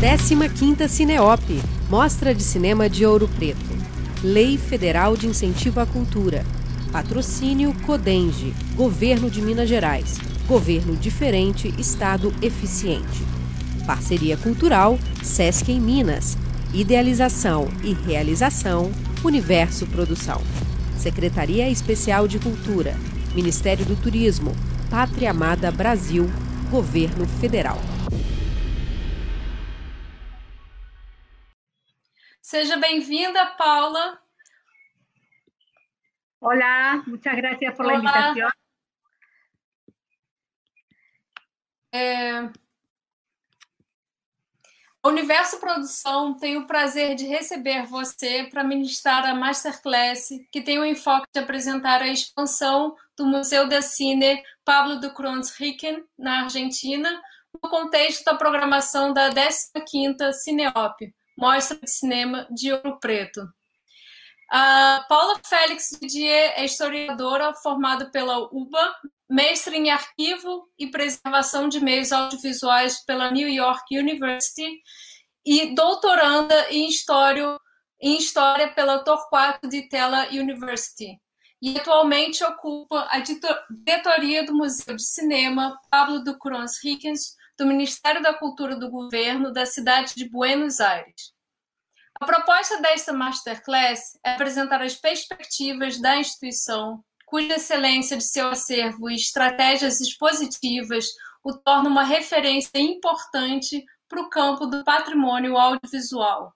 15ª Cineop, Mostra de Cinema de Ouro Preto. Lei Federal de Incentivo à Cultura. Patrocínio Codenge, Governo de Minas Gerais. Governo diferente, Estado eficiente. Parceria Cultural, Sesc em Minas. Idealização e realização, Universo Produção. Secretaria Especial de Cultura, Ministério do Turismo, Pátria Amada Brasil, Governo Federal. Seja bem-vinda, Paula. Hola, muchas gracias por Olá. la invitación. É... Universo Produção tem o prazer de receber você para ministrar a Masterclass, que tem o enfoque de apresentar a expansão do Museu de Cine Pablo de Krons-Ricken, na Argentina, no contexto da programação da 15ª Cineop, Mostra de Cinema de Ouro Preto. A Paula Félix Didier é historiadora formada pela UBA, mestre em arquivo e preservação de meios audiovisuais pela New York University e doutoranda em história, em história pela Torquato de Tella University. E atualmente ocupa a diretoria do Museu de Cinema Pablo Ducrons Rickens, do Ministério da Cultura do Governo da cidade de Buenos Aires. A proposta desta masterclass é apresentar as perspectivas da instituição, cuja excelência de seu acervo e estratégias expositivas o torna uma referência importante para o campo do patrimônio audiovisual.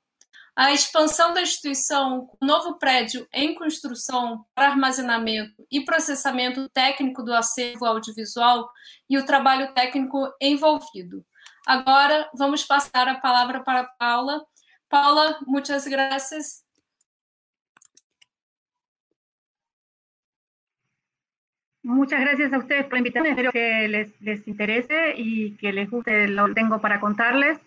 A expansão da instituição, o novo prédio em construção para armazenamento e processamento técnico do acervo audiovisual e o trabalho técnico envolvido. Agora, vamos passar a palavra para a Paula Paula, muchas gracias. Muchas gracias a ustedes por invitarme. Espero que les, les interese y que les guste lo que tengo para contarles.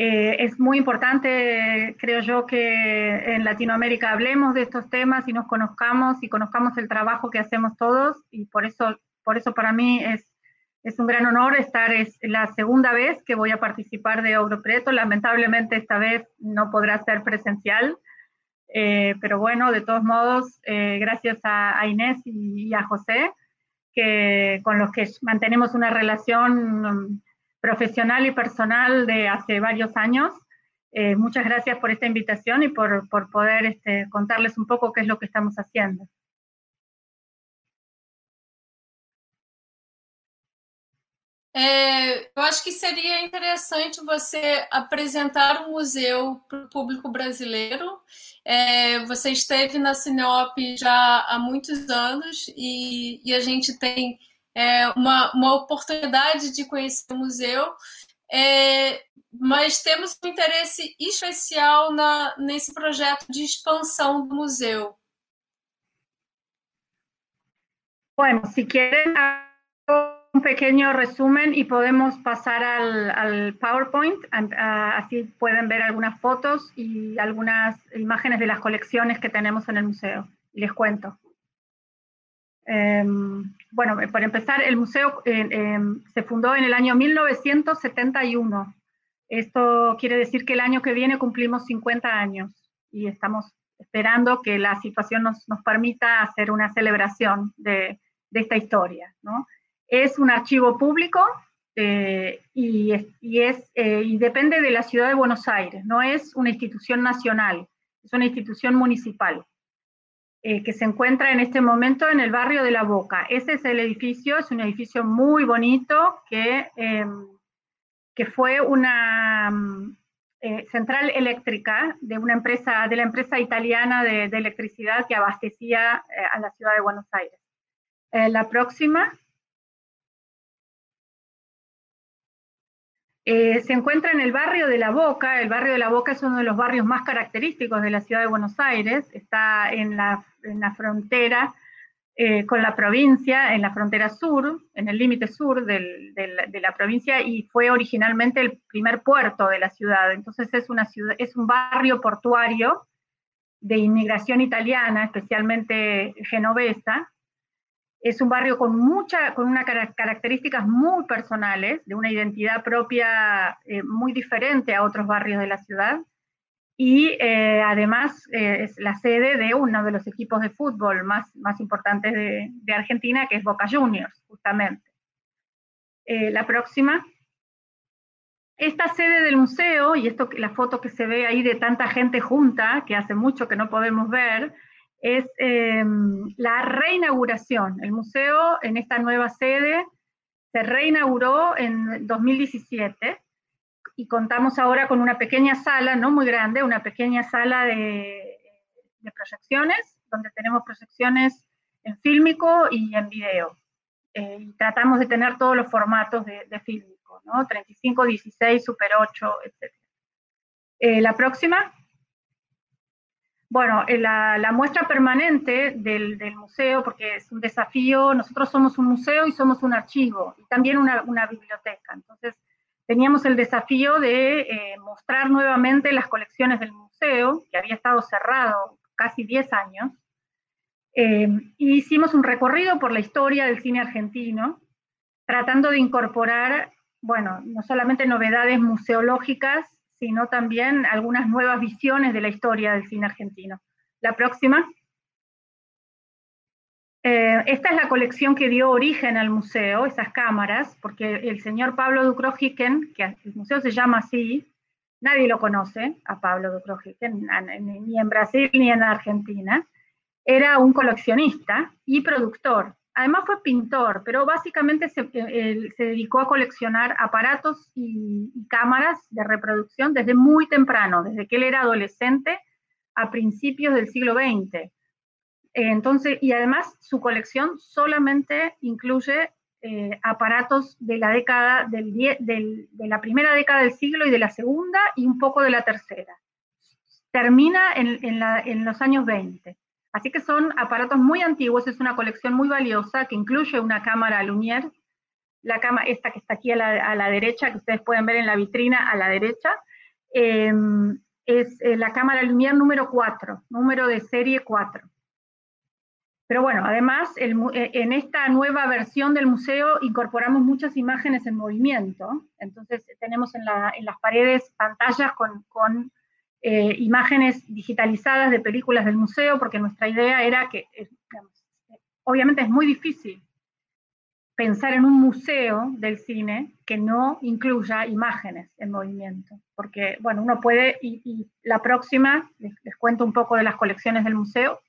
Eh, es muy importante, creo yo, que en Latinoamérica hablemos de estos temas y nos conozcamos y conozcamos el trabajo que hacemos todos y por eso, por eso para mí es es un gran honor estar, es la segunda vez que voy a participar de Preto. Lamentablemente esta vez no podrá ser presencial, eh, pero bueno, de todos modos, eh, gracias a, Inés y, a José, que, con los que mantenemos una relación profesional y personal de hace varios años. Eh, muchas gracias por esta invitación y por, por poder este, contarles un poco qué es lo que estamos haciendo. É, eu acho que seria interessante você apresentar o museu para o público brasileiro. É, você esteve na Sinop já há muitos anos e, e a gente tem é, uma, uma oportunidade de conhecer o museu, é, mas temos um interesse especial na, nesse projeto de expansão do museu. Bueno, si quieren un pequeño resumen y podemos pasar al, PowerPoint, así pueden ver algunas fotos y algunas imágenes de las colecciones que tenemos en el museo. Les cuento. Em, bueno, para empezar, el museo eh, em, se fundó en el año 1971. Esto quiere decir que el año que viene cumplimos 50 años y estamos esperando que la situación nos, permita hacer una celebración de, esta historia. es un archivo público eh, y, es, eh, y, depende de la ciudad de Buenos Aires, no es una institución nacional, es una institución municipal eh, que se encuentra en este momento en el barrio de La Boca. Ese es el edificio, es un edificio muy bonito que, em, que fue una central eléctrica de una empresa, de la empresa italiana de electricidad que abastecía a la ciudad de Buenos Aires. la próxima. Eh, se encuentra en el barrio de La Boca. El barrio de La Boca es uno de los barrios más característicos de la ciudad de Buenos Aires. Está en la, frontera eh, con la provincia, en la frontera sur, en el límite sur de la provincia y fue originalmente el primer puerto de la ciudad. Entonces es, una es un barrio portuario de inmigración italiana, especialmente genovesa, Es un barrio con, mucha, con unas características muy personales, de una identidad propia eh, muy diferente a otros barrios de la ciudad. Y eh, además eh, es la sede de uno de los equipos de fútbol más, más importantes de, de Argentina, que es Boca Juniors, justamente. la próxima. Esta sede del museo, y esto, la foto que se ve ahí de tanta gente junta, que hace mucho que no podemos ver, es em, la reinauguración. El museo en esta nueva sede se reinauguró en 2017 y contamos ahora con una pequeña sala, no muy grande, una pequeña sala de, proyecciones, donde tenemos proyecciones en fílmico y en video. Eh, y tratamos de tener todos los formatos de, de fílmico, ¿no? 35, 16, Super 8, etc. Eh, la próxima. Bueno, la, muestra permanente del, museo, porque es un desafío, nosotros somos un museo y somos un archivo, y también una, biblioteca. Entonces, teníamos el desafío de eh, mostrar nuevamente las colecciones del museo, que había estado cerrado casi 10 años, eh, hicimos un recorrido por la historia del cine argentino, tratando de incorporar, bueno, no solamente novedades museológicas, sino también algunas nuevas visiones de la historia del cine argentino. La próxima. Eh, esta es la colección que dio origen al museo, esas cámaras, porque el señor Pablo Ducrojiquen, que el museo se llama así, nadie lo conoce a Pablo Ducrojiquen, ni en Brasil ni en Argentina, era un coleccionista y productor. Además fue pintor, pero básicamente se, dedicó a coleccionar aparatos y, cámaras de reproducción desde muy temprano, desde que él era adolescente a principios del siglo XX. Entonces, y además su colección solamente incluye eh, aparatos de la primera década del siglo y de la segunda y un poco de la tercera. Termina en, en los años 20. Así que son aparatos muy antiguos, es una colección muy valiosa que incluye una cámara Lumière, la cámara esta que está aquí a la, derecha, que ustedes pueden ver en la vitrina a la derecha, em, es eh, la cámara Lumière número 4, número de serie 4. Pero bueno, además eh, en esta nueva versión del museo incorporamos muchas imágenes en movimiento. Entonces tenemos en, las paredes pantallas con eh, imágenes digitalizadas de películas del museo, porque nuestra idea era que, eh, obviamente es muy difícil pensar en un museo del cine que no incluya imágenes en movimiento, porque, bueno, uno puede, y, la próxima, les, les cuento un poco de las colecciones del museo,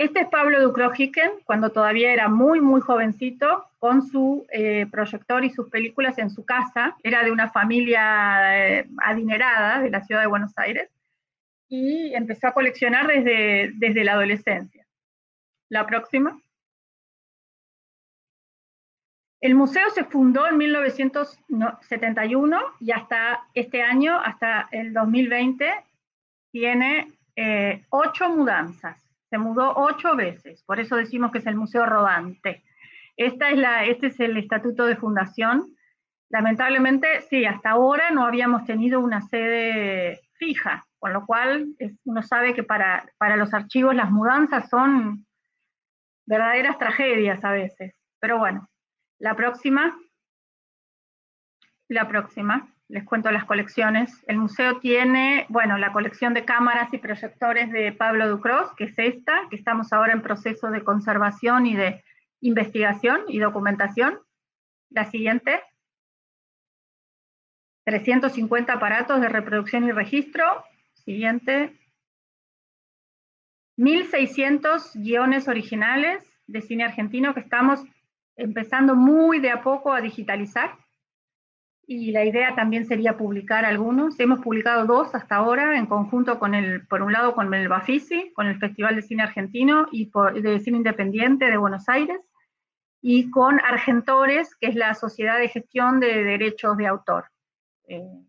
este es Pablo Ducrojiquen, cuando todavía era muy, muy jovencito, con su eh, proyector y sus películas en su casa. Era de una familia eh, adinerada de la ciudad de Buenos Aires y empezó a coleccionar desde, desde la adolescencia. La próxima. El museo se fundó en 1971 y hasta este año, hasta el 2020, tiene eh, ocho mudanzas se mudó ocho veces, por eso decimos que es el museo rodante. Esta es la, este es el estatuto de fundación. Lamentablemente, sí, hasta ahora no habíamos tenido una sede fija, con lo cual uno sabe que para, para los archivos las mudanzas son verdaderas tragedias a veces. Pero bueno, la próxima. La próxima les cuento las colecciones. El museo tiene, bueno, la colección de cámaras y proyectores de Pablo Ducros, que es esta, que estamos ahora en proceso de conservación y de investigación y documentación. La siguiente. 350 aparatos de reproducción y registro. Siguiente. 1.600 guiones originales de cine argentino que estamos empezando muy de a poco a digitalizar y la idea también sería publicar algunos. Hemos publicado dos hasta ahora en conjunto con el, por un lado con el Bafisi, con el Festival de Cine Argentino y de Cine Independiente de Buenos Aires, y con Argentores, que es la Sociedad de Gestión de Derechos de Autor. Eh,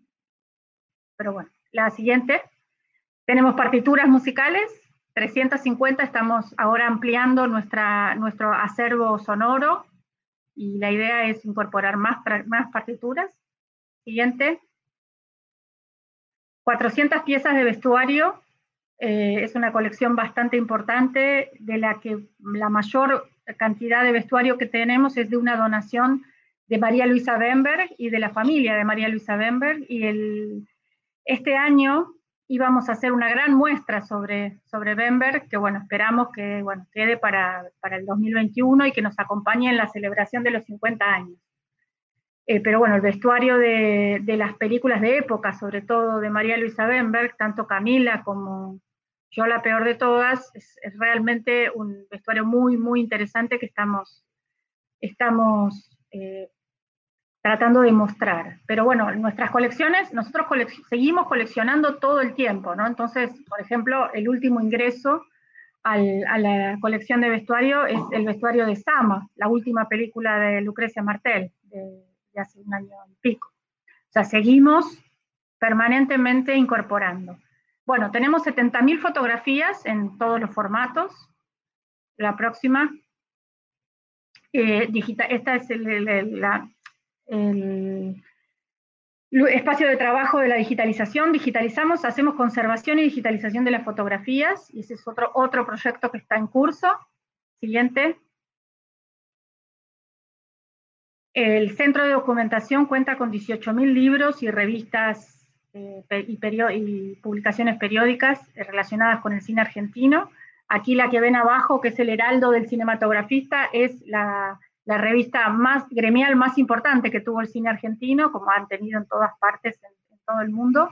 pero bueno, la siguiente. Tenemos partituras musicales, 350, estamos ahora ampliando nuestra, nuestro acervo sonoro y la idea es incorporar más, más partituras. Siguiente. 400 piezas de vestuario. Eh, es una colección bastante importante de la que la mayor cantidad de vestuario que tenemos es de una donación de María Luisa Bemberg y de la familia de María Luisa Bemberg. Y este año íbamos a hacer una gran muestra sobre, sobre Bemberg, que bueno, esperamos que bueno, quede para, para el 2021 y que nos acompañe en la celebración de los 50 años. Eh, pero bueno, el vestuario de, las películas de época, sobre todo de María Luisa Bemberg, tanto Camila como Yo la peor de todas, es, realmente un vestuario muy, muy interesante que estamos, estamos eh, tratando de mostrar. Pero bueno, nuestras colecciones, nosotros seguimos coleccionando todo el tiempo, ¿no? Entonces, por ejemplo, el último ingreso a la colección de vestuario es el vestuario de Sama, la última película de Lucrecia Martel, de hace un año y pico. O sea, seguimos permanentemente incorporando. Bueno, tenemos 70.000 fotografías en todos los formatos. La próxima. Eh, digital, esta es el, el, la, el espacio de trabajo de la digitalización, digitalizamos, hacemos conservación y digitalización de las fotografías, y ese es otro, otro proyecto que está en curso. Siguiente. El centro de documentación cuenta con 18.000 libros y revistas eh, y, publicaciones periódicas relacionadas con el cine argentino. Aquí la que ven abajo, que es el heraldo del cinematografista, es la revista más gremial más importante que tuvo el cine argentino, como han tenido en todas partes, en, todo el mundo.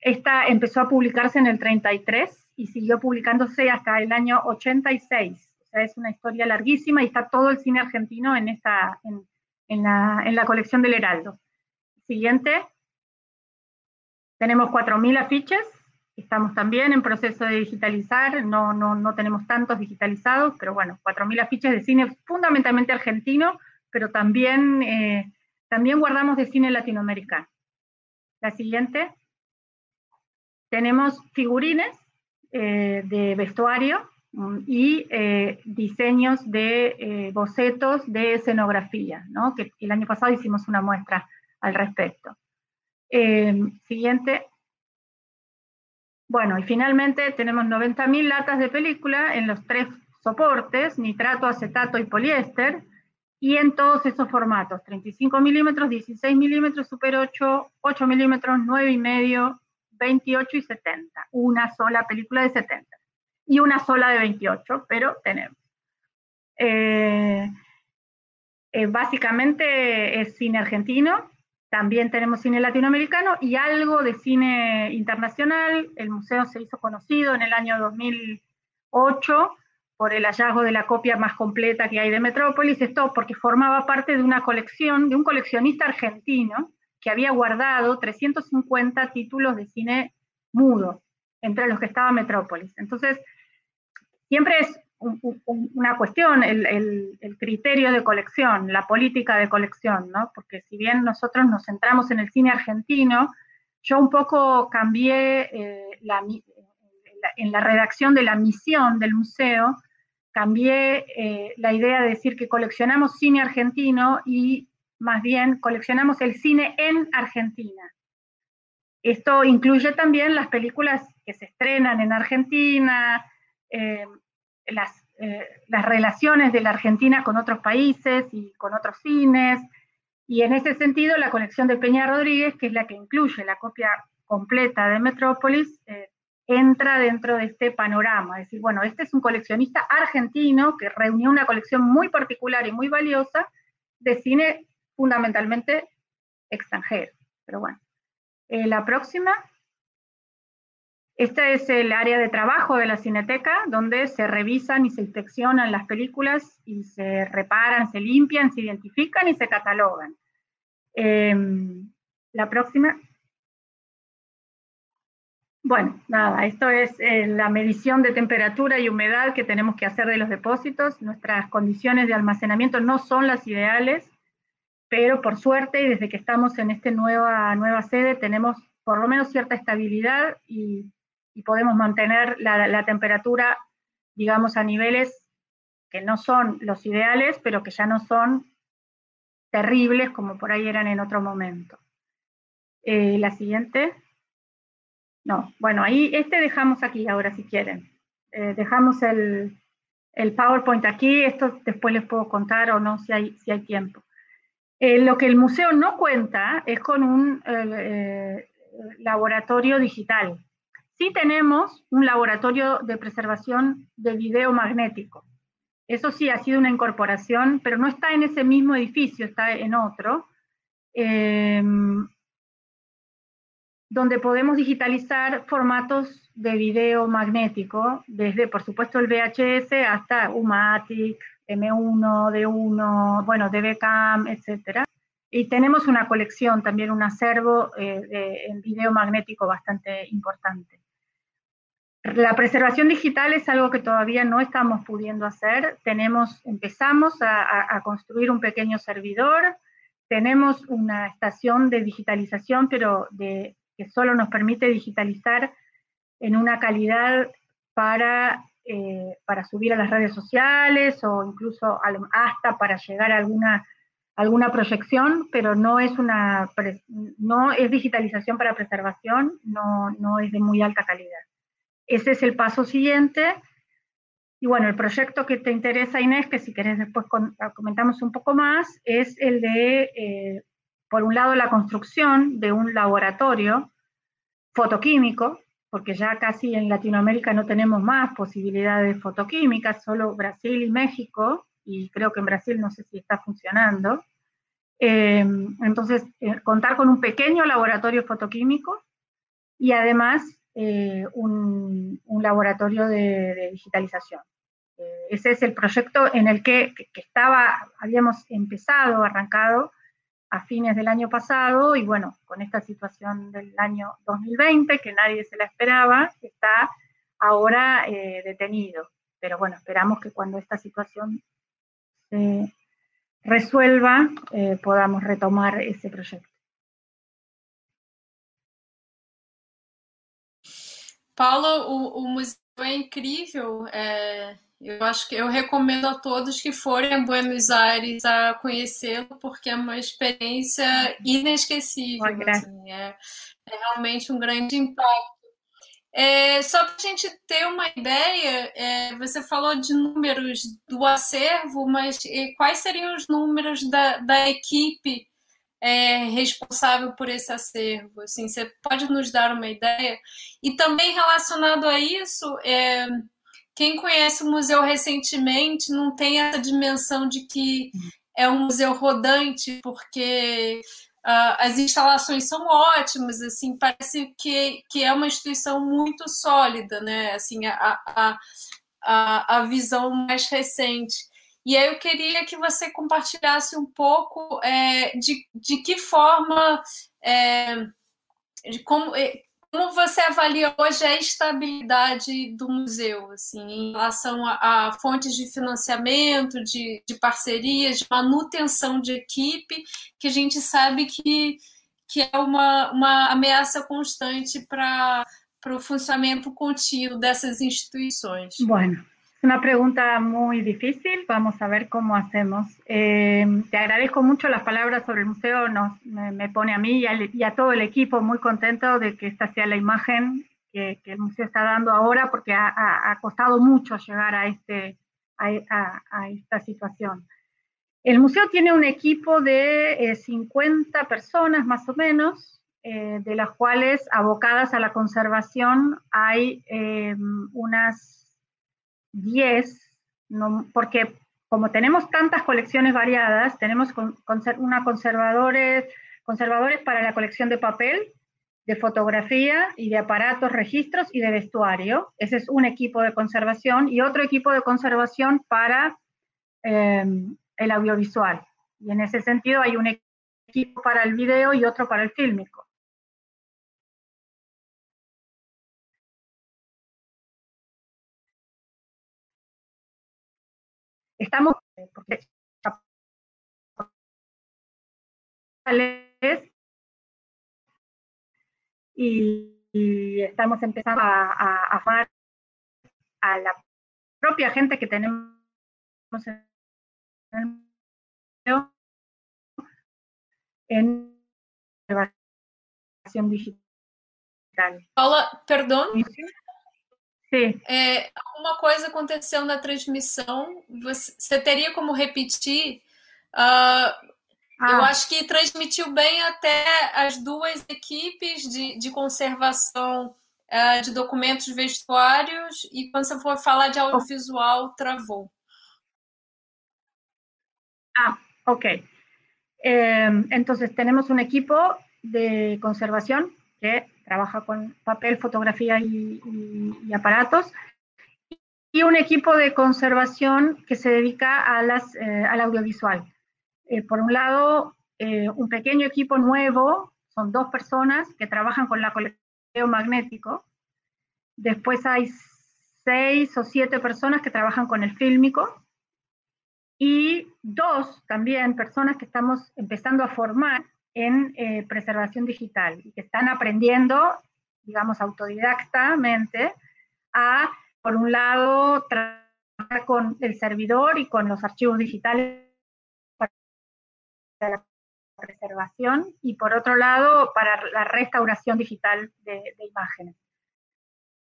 Esta empezó a publicarse en el 33 y siguió publicándose hasta el año 86. O sea, es una historia larguísima y está todo el cine argentino en, esta, en la, en la colección del Heraldo. Siguiente. Tenemos 4.000 afiches Estamos también en proceso de digitalizar, no, no, no tenemos tantos digitalizados, pero bueno, 4.000 afiches de cine fundamentalmente argentino, pero también, eh, también guardamos de cine latinoamericano. La siguiente. Tenemos figurines eh, de vestuario y eh, diseños de eh, bocetos de escenografía, ¿no? que el año pasado hicimos una muestra al respecto. Eh, siguiente. Bueno, y finalmente tenemos 90.000 latas de película en los tres soportes, nitrato, acetato y poliéster, y en todos esos formatos, 35 milímetros, 16 milímetros, super 8, 8 milímetros, 9 y medio, 28 y 70. Una sola película de 70. Y una sola de 28, pero tenemos. Eh, eh, básicamente es cine argentino, también tenemos cine latinoamericano y algo de cine internacional. El museo se hizo conocido en el año 2008 por el hallazgo de la copia más completa que hay de Metrópolis, esto porque formaba parte de una colección de un coleccionista argentino que había guardado 350 títulos de cine mudo, entre los que estaba Metrópolis. Entonces, siempre es una cuestión, el, criterio de colección, la política de colección, ¿no? Porque si bien nosotros nos centramos en el cine argentino, yo un poco cambié eh, la, en la redacción de la misión del museo, cambié eh, la idea de decir que coleccionamos cine argentino y más bien coleccionamos el cine en Argentina. Esto incluye también las películas que se estrenan en Argentina, eh, las, eh, las relaciones de la Argentina con otros países y con otros cines. Y en ese sentido, la colección de Peña Rodríguez, que es la que incluye la copia completa de Metrópolis, eh, entra dentro de este panorama. Es decir, bueno, este es un coleccionista argentino que reunió una colección muy particular y muy valiosa de cine fundamentalmente extranjero. Pero bueno, eh, la próxima. Este es el área de trabajo de la Cineteca, donde se revisan y se inspeccionan las películas y se reparan, se limpian, se identifican y se catalogan. Eh, la próxima. Bueno, nada, esto es eh, la medición de temperatura y humedad que tenemos que hacer de los depósitos. Nuestras condiciones de almacenamiento no son las ideales, pero por suerte y desde que estamos en esta nueva, nueva sede tenemos por lo menos cierta estabilidad y podemos mantener la, la, temperatura, digamos, a niveles que no son los ideales, pero que ya no son terribles como por ahí eran en otro momento. Eh, la siguiente. No, bueno, ahí este dejamos aquí ahora si quieren. Eh, dejamos el, el PowerPoint aquí, esto después les puedo contar o no si hay, si hay tiempo. Eh, lo que el museo no cuenta es con un eh, laboratorio digital. Sí tenemos un laboratorio de preservación de video magnético. Eso sí ha sido una incorporación, pero no está en ese mismo edificio, está en otro, em, donde podemos digitalizar formatos de video magnético, desde por supuesto el VHS hasta UMATIC, M1, D1, bueno, DBCAM, etc. Y tenemos una colección, también un acervo eh, de, video magnético bastante importante. La preservación digital es algo que todavía no estamos pudiendo hacer. Tenemos, empezamos a, construir un pequeño servidor, tenemos una estación de digitalización, pero de, que solo nos permite digitalizar en una calidad para, eh, para subir a las redes sociales o incluso hasta para llegar a alguna alguna proyección, pero no es una no es digitalización para preservación, no, no es de muy alta calidad. Ese es el paso siguiente. Y bueno, el proyecto que te interesa, Inés, que si querés después comentamos un poco más, es el de, eh, por un lado, la construcción de un laboratorio fotoquímico, porque ya casi en Latinoamérica no tenemos más posibilidades fotoquímicas, solo Brasil y México, y creo que en Brasil no sé si está funcionando. Eh, entonces, eh, contar con un pequeño laboratorio fotoquímico y además eh, un, laboratorio de, digitalización. ese es el proyecto en el que, que, estaba, habíamos empezado, arrancado a fines del año pasado y bueno, con esta situación del año 2020 que nadie se la esperaba, está ahora detenido. Pero bueno, esperamos que cuando esta situación se resuelva, eh, podamos retomar esse projeto. Paula, o, o, museu é incrível. É, eu acho que eu recomendo a todos que forem a Buenos Aires a conhecê-lo, porque é uma experiência inesquecível. Assim, é, é realmente um grande impacto é, só para a gente ter uma ideia, é, você falou de números do acervo, mas quais seriam os números da, da equipe é, responsável por esse acervo? Assim, você pode nos dar uma ideia? E também relacionado a isso, é, quem conhece o museu recentemente não tem essa dimensão de que é um museu rodante, porque Uh, as instalações são ótimas, assim, parece que, que é uma instituição muito sólida, né? Assim, a, a, a, a visão mais recente. E aí eu queria que você compartilhasse um pouco é, de, de que forma, é, de como, é, como você avalia hoje a estabilidade do museu, assim, em relação a, a fontes de financiamento, de, de, parcerias, de manutenção de equipe, que a gente sabe que, que é uma, uma ameaça constante para o funcionamento contínuo dessas instituições? Bueno, una pregunta muy difícil, vamos a ver cómo hacemos. Eh, te agradezco mucho las palabras sobre el museo, nos, me, pone a mí y, a todo el equipo muy contento de que esta sea la imagen que, el museo está dando ahora, porque ha, costado mucho llegar a, este, a, esta situación. El museo tiene un equipo de 50 eh, personas más o menos, eh, de las cuales abocadas a la conservación hay unas 10, no, porque como tenemos tantas colecciones variadas, tenemos una conservadores, conservadores para la colección de papel, de fotografía y de aparatos, registros y de vestuario. Ese es un equipo de conservación y otro equipo de conservación para em, el audiovisual. Y en ese sentido hay un equipo para el video y otro para el fílmico. Estamos porque y, y estamos empezando a, a, a, a la propia gente que tenemos en en digital. Paula, perdón. Sim. É, alguma coisa aconteceu na transmissão, você, você teria como repetir? Uh, ah. Eu acho que transmitiu bem até as duas equipes de, de conservação uh, de documentos vestuários e quando você for falar de audiovisual, travou. Ah, ok. Eh, entonces tenemos un equipo de conservación que trabaja con papel, fotografía y, aparatos, y un equipo de conservación que se dedica a las, eh, al audiovisual. Eh, por un lado, eh, un pequeño equipo nuevo, son dos personas que trabajan con la colección magnético. Después hay seis o siete personas que trabajan con el fílmico. Y dos también personas que estamos empezando a formar en eh, preservación digital y que están aprendiendo, digamos, autodidactamente a, por un lado, trabajar con el servidor y con los archivos digitales la preservación y por otro lado para la restauración digital de, imágenes.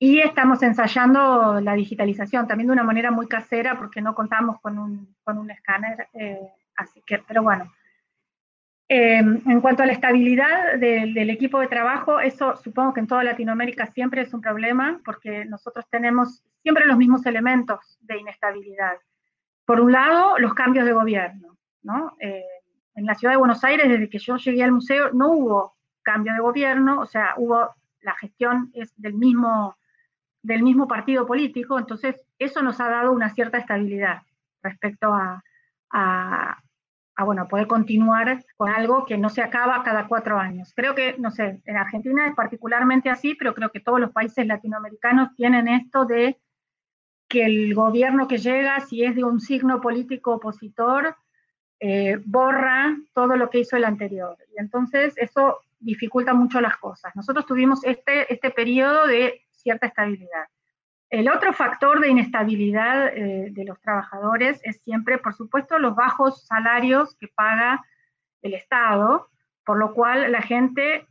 Y estamos ensayando la digitalización también de una manera muy casera porque no contamos con un, con un escáner, eh, así que, pero bueno. Eh, en cuanto a la estabilidad del equipo de trabajo, eso supongo que en toda Latinoamérica siempre es un problema porque nosotros tenemos siempre los mismos elementos de inestabilidad. Por un lado, los cambios de gobierno, ¿no? Eh, en la ciudad de Buenos Aires, desde que yo llegué al museo, no hubo cambio de gobierno, o sea, hubo, la gestión es del mismo, partido político, entonces eso nos ha dado una cierta estabilidad respecto a, bueno, poder continuar con algo que no se acaba cada cuatro años. Creo que, no sé, en Argentina es particularmente así, pero creo que todos los países latinoamericanos tienen esto de que el gobierno que llega, si es de un signo político opositor, eh, borra todo lo que hizo el anterior. Y entonces eso dificulta mucho las cosas. Nosotros tuvimos este, este periodo de cierta estabilidad. El otro factor de inestabilidad eh, de los trabajadores es siempre, por supuesto, los bajos salarios que paga el Estado, por lo cual la gente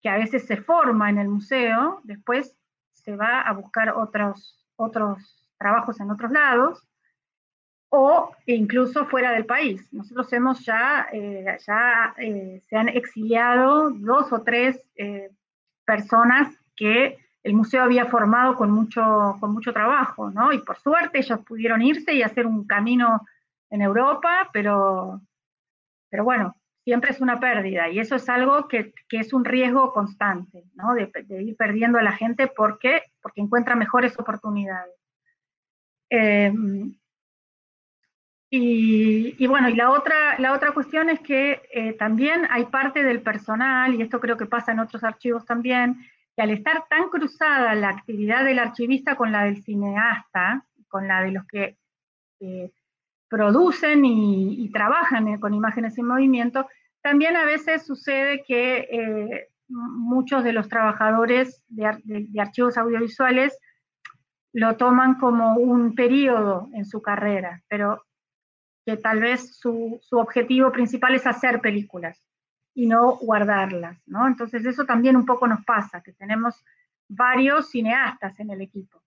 que a veces se forma en el museo, después se va a buscar otros, otros trabajos en otros lados, o incluso fuera del país. Nosotros hemos ya, eh, ya eh, se han exiliado dos o tres personas que el museo había formado con mucho, con mucho trabajo, ¿no? Y por suerte ellos pudieron irse y hacer un camino en Europa, pero, pero bueno, siempre es una pérdida y eso es algo que, que es un riesgo constante, ¿no? De, ir perdiendo a la gente porque, porque encuentra mejores oportunidades. Y, bueno, y la otra, la otra cuestión es que eh, también hay parte del personal, y esto creo que pasa en otros archivos también, que al estar tan cruzada la actividad del archivista con la del cineasta, con la de los que eh, producen y, trabajan con imágenes en movimiento, también a veces sucede que eh, muchos de los trabajadores de archivos audiovisuales lo toman como un periodo en su carrera, pero que tal vez su, objetivo principal es hacer películas y no guardarlas, ¿no? Entonces eso también un poco nos pasa, que tenemos varios cineastas en el equipo.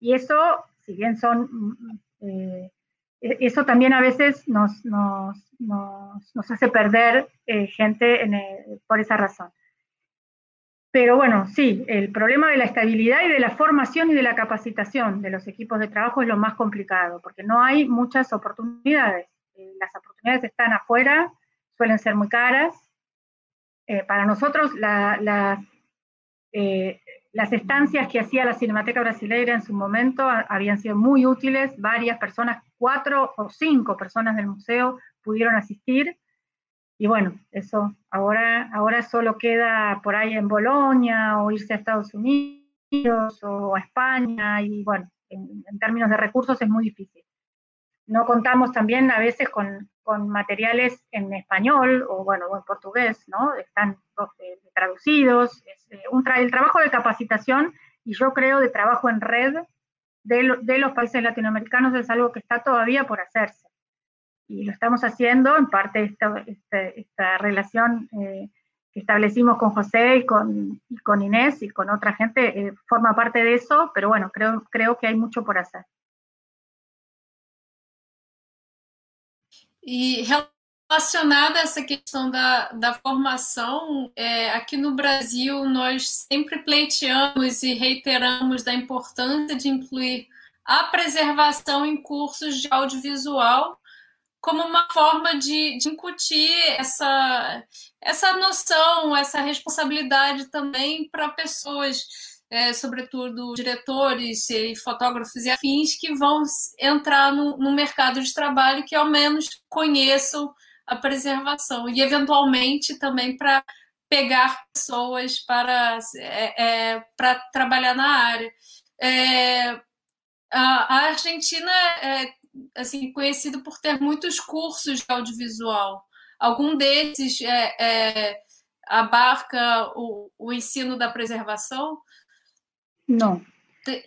Y eso, si bien son, mm, eh, e, eso también a veces nos, nos, hace perder eh, gente por esa razón. Pero bueno, sí, el problema de la estabilidad y de la formación y de la capacitación de los equipos de trabajo es lo más complicado, porque no hay muchas oportunidades. Eh, las oportunidades están afuera, suelen ser muy caras. Eh, para nosotros, eh, las estancias que hacía la Cinemateca Brasileira en su momento habían sido muy útiles. Varias personas, cuatro o cinco personas del museo pudieron asistir y bueno, eso ahora, ahora solo queda por ahí en Bolonia o irse a Estados Unidos o a España y bueno, en, términos de recursos es muy difícil. No contamos también a veces con, con materiales en español o bueno, en portugués, ¿no? Están eh, traducidos. Eh, un el trabajo de capacitación y yo creo de trabajo en red de, los países latinoamericanos es algo que está todavía por hacerse y lo estamos haciendo, en parte esta, esta, relación eh, establecimos con José y con, con Inés y con otra gente, forma parte de eso, pero bueno, creo, creo que hay mucho por hacer. E relacionada a essa questão da, da formação, é, aqui no Brasil nós sempre pleiteamos e reiteramos da importância de incluir a preservação em cursos de audiovisual como uma forma de, de incutir essa, essa noção, essa responsabilidade também para pessoas, é, sobretudo diretores e fotógrafos e afins, que vão entrar no, no mercado de trabalho que ao menos conheçam a preservação e eventualmente também para pegar pessoas para, é, é, trabalhar na área. É, a, a, Argentina é assim conhecido por ter muitos cursos de audiovisual. Algum desses é, é, abarca o, o, ensino da preservação?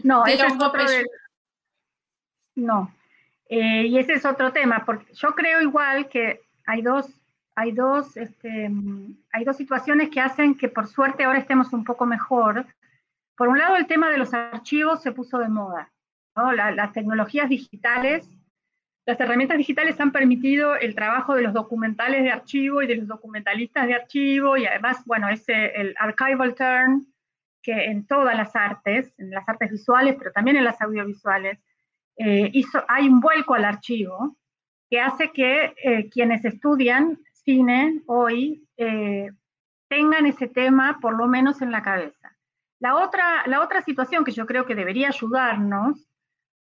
Não, esse é outro de... Não. Eh, y ese es otro tema, porque yo creo igual que hay dos, hay dos, este, hay dos situaciones que hacen que por suerte ahora estemos un poco mejor. Por un lado, el tema de los archivos se puso de moda. ¿no? las tecnologías digitales, las herramientas digitales han permitido el trabajo de los documentales de archivo y de los documentalistas de archivo, y además, bueno, ese el archival turn, que en todas las artes, en las artes visuales, pero también en las audiovisuales, eh, hay un vuelco al archivo, que hace que eh, quienes estudian cine hoy eh, tengan ese tema por lo menos en la cabeza. La otra, la otra situación que yo creo que debería ayudarnos,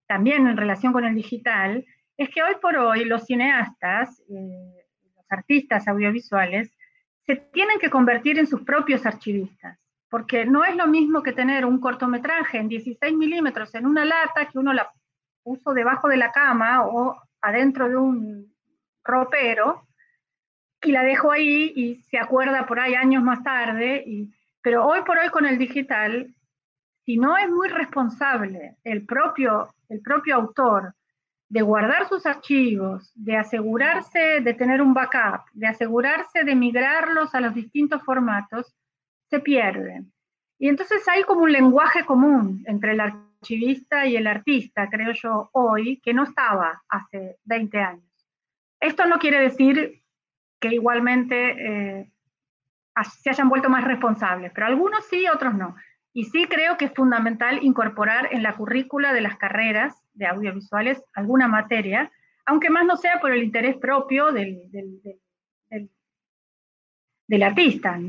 también en relación con el digital, es que hoy por hoy los cineastas, los artistas audiovisuales, se tienen que convertir en sus propios archivistas, porque no es lo mismo que tener un cortometraje en 16 milímetros en una lata que uno la puso debajo de la cama o adentro de un ropero y la dejo ahí y se acuerda por ahí años más tarde. Pero hoy por hoy con el digital, si no es muy responsable el propio, el propio autor de guardar sus archivos, de asegurarse de tener un backup, de asegurarse de migrarlos a los distintos formatos, se pierden. Y entonces hay como un lenguaje común entre el archivista y el artista, creo yo, hoy, que no estaba hace 20 años. Esto no quiere decir que igualmente eh, se hayan vuelto más responsables, pero algunos sí, otros no. Y sí creo que es fundamental incorporar en la currícula de las carreras de audiovisuales alguna materia, aunque más no sea por el interés propio del, del, artista.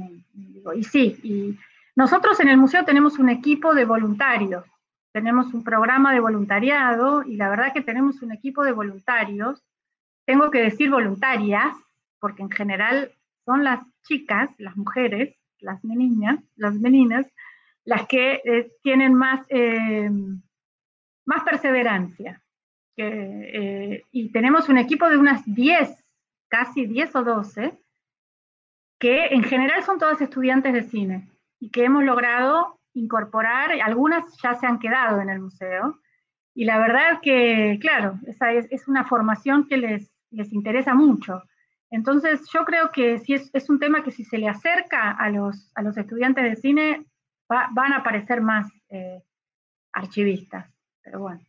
Y sí, y nosotros en el museo tenemos un equipo de voluntarios tenemos un programa de voluntariado y la verdad que tenemos un equipo de voluntarios, tengo que decir voluntarias, porque en general son las chicas, las mujeres, las niñas, las meninas, las que eh, tienen más, eh, más perseverancia. Eh, y tenemos un equipo de unas 10, casi 10 o 12, que en general son todas estudiantes de cine y que hemos logrado incorporar, algunas ya se han quedado en el museo, y la verdad que, claro, esa es, una formación que les, les, interesa mucho. Entonces, yo creo que si es, un tema que si se le acerca a los, a los estudiantes de cine, van a aparecer más eh, archivistas, pero bueno.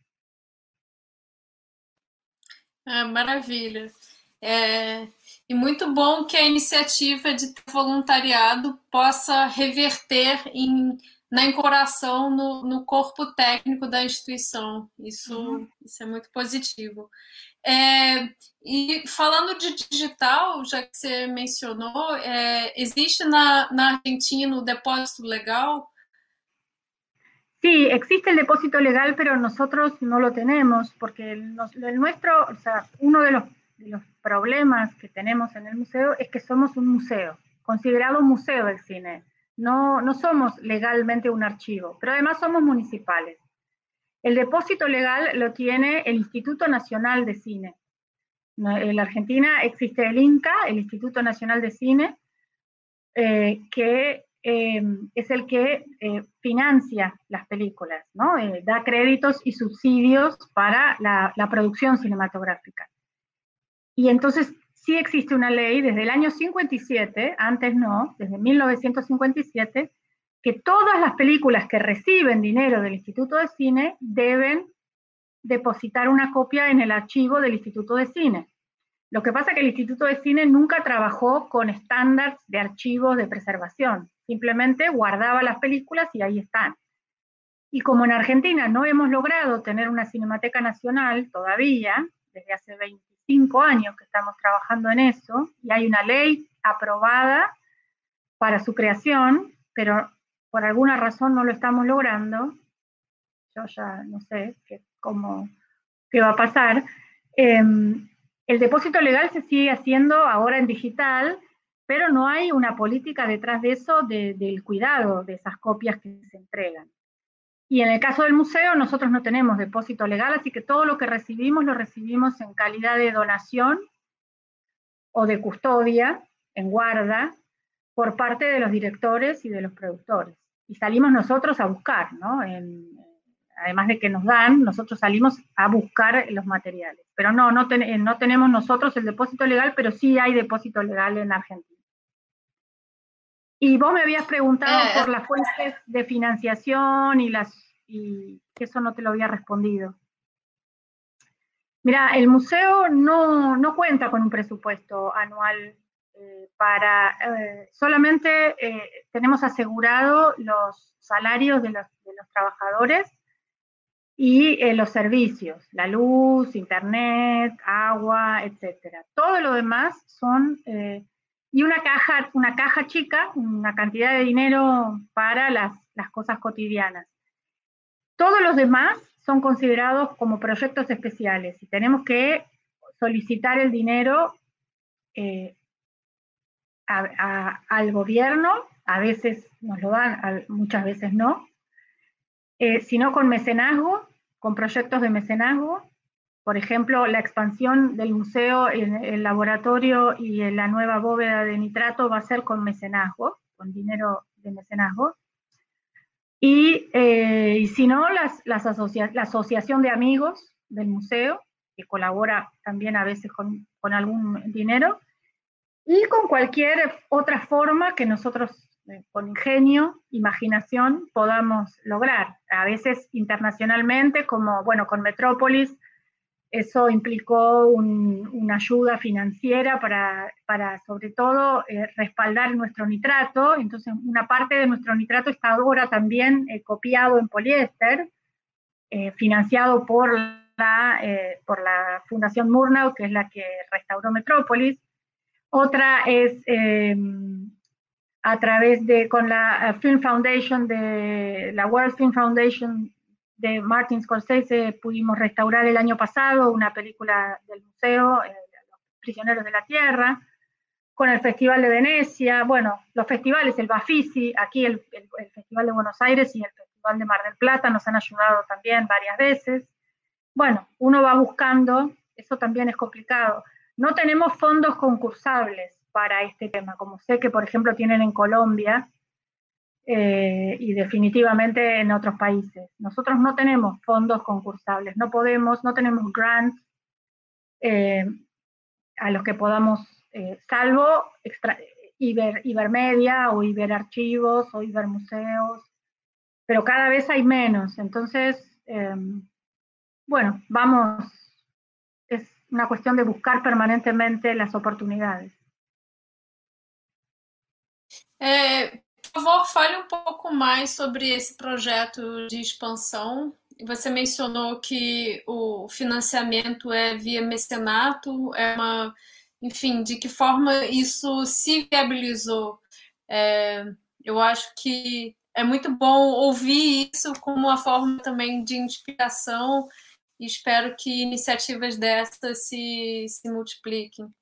Ah, e muito bom que a iniciativa de voluntariado possa reverter em na incorporação no, no, corpo técnico da instituição. Isso, uhum. isso é muito positivo. É, e falando de digital, já que você mencionou, é, existe na, na Argentina o depósito legal? Sí, existe el depósito legal, pero nosotros no lo tenemos, porque el, el nuestro, o sea, uno de los, los problemas que tenemos en el museo es que somos un museo, considerado museo del cine. No, no somos legalmente un archivo, pero además somos municipales. El depósito legal lo tiene el Instituto Nacional de Cine. En la Argentina existe el INCA, el Instituto Nacional de Cine, eh, que em, es el que eh, financia las películas, ¿no? Eh, da créditos y subsidios para la, producción cinematográfica. Y entonces sí existe una ley desde el año 57, antes no, desde 1957, que todas las películas que reciben dinero del Instituto de Cine deben depositar una copia en el archivo del Instituto de Cine. Lo que pasa es que el Instituto de Cine nunca trabajó con estándares de archivos de preservación, simplemente guardaba las películas y ahí están. Y como en Argentina no hemos logrado tener una Cinemateca Nacional todavía, desde hace 25 años que estamos trabajando en eso, y hay una ley aprobada para su creación, pero por alguna razón no lo estamos logrando, yo ya no sé qué, cómo, qué va a pasar, em, el depósito legal se sigue haciendo ahora en digital, pero no hay una política detrás de eso del cuidado de esas copias que se entregan. Y en el caso del museo, nosotros no tenemos depósito legal, así que todo lo que recibimos lo recibimos en calidad de donación o de custodia, en guarda, por parte de los directores y de los productores. Y salimos nosotros a buscar, ¿no? además de que nos dan, nosotros salimos a buscar los materiales. Pero no, no, no tenemos nosotros el depósito legal, pero sí hay depósito legal en Argentina. Y vos me habías preguntado eh, por las fuentes de financiación y las y eso no te lo había respondido. Mira, el museo no, no cuenta con un presupuesto anual eh, para, eh, solamente tenemos asegurado los salarios de los, de los trabajadores y los servicios, la luz, internet, agua, etcétera. Todo lo demás son y una caja, una caja chica, una cantidad de dinero para las, cosas cotidianas. Todos los demás son considerados como proyectos especiales y tenemos que solicitar el dinero eh, al gobierno, a veces nos lo dan, muchas veces no, eh, sino con mecenazgo, con proyectos de mecenazgo, por ejemplo, la expansión del museo en el laboratorio y la nueva bóveda de nitrato va a ser con mecenazgo, con dinero de mecenazgo. Y, eh, si no, las, la asociación de amigos del museo, que colabora también a veces con, con algún dinero, y con cualquier otra forma que nosotros eh, con ingenio, imaginación, podamos lograr. A veces internacionalmente, como, bueno, con Metrópolis, eso implicó una ayuda financiera para, para sobre todo, eh, respaldar nuestro nitrato. Entonces, una parte de nuestro nitrato está ahora también eh, copiado en poliéster, eh, financiado por la, por la Fundación Murnau, que es la que restauró Metrópolis. Otra es a través de, con la Film Foundation, de la World Film Foundation de Martin Scorsese pudimos restaurar el año pasado una película del museo, eh, Prisioneros de la Tierra, con el Festival de Venecia, bueno, los festivales, el Bafisi, aquí el, Festival de Buenos Aires y el Festival de Mar del Plata nos han ayudado también varias veces. Bueno, uno va buscando, eso también es complicado. No tenemos fondos concursables para este tema, como sé que, por ejemplo, tienen en Colombia, eh, y definitivamente en otros países. Nosotros no tenemos fondos concursables, no podemos, no tenemos grants eh, a los que podamos, eh, salvo Iber, Ibermedia o Iberarchivos o Ibermuseos, pero cada vez hay menos. Entonces, bueno, vamos, es una cuestión de buscar permanentemente las oportunidades. Por favor, fale um pouco mais sobre esse projeto de expansão. Você mencionou que o financiamento é via mecenato, é uma, enfim, de que forma isso se viabilizou. É, eu acho que é muito bom ouvir isso como uma forma também de inspiração e espero que iniciativas dessas se, se multipliquem.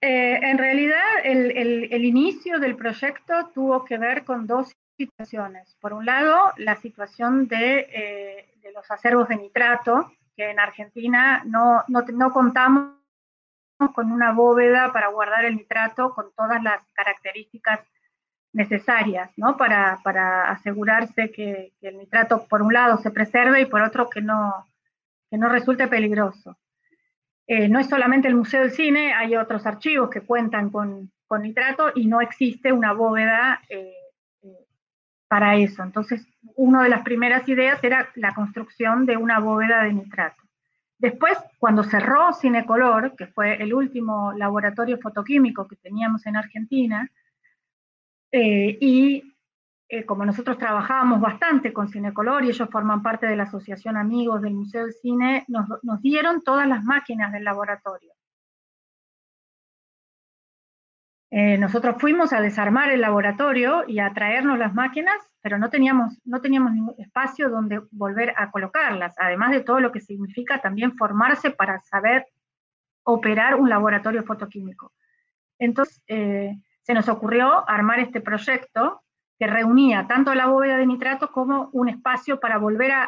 Eh, en realidad, el, inicio del proyecto tuvo que ver con dos situaciones. Por un lado, la situación de, eh, los acervos de nitrato, que en Argentina no, contamos con una bóveda para guardar el nitrato con todas las características necesarias, ¿no? Para, asegurarse que, que, el nitrato, por un lado, se preserve y por otro, que no, que no resulte peligroso. Eh, no es solamente el Museo del Cine, hay otros archivos que cuentan con, nitrato y no existe una bóveda eh, eh, para eso. Entonces, una de las primeras ideas era la construcción de una bóveda de nitrato. Después, cuando cerró Cinecolor, que fue el último laboratorio fotoquímico que teníamos en Argentina, y eh, como nosotros trabajábamos bastante con Cinecolor y ellos forman parte de la Asociación Amigos del Museo del Cine, nos, dieron todas las máquinas del laboratorio. Eh, nosotros fuimos a desarmar el laboratorio y a traernos las máquinas, pero no teníamos, no teníamos ningún espacio donde volver a colocarlas, además de todo lo que significa también formarse para saber operar un laboratorio fotoquímico. Entonces, eh, se nos ocurrió armar este proyecto que reunía tanto la bóveda de nitrato como un espacio para volver a,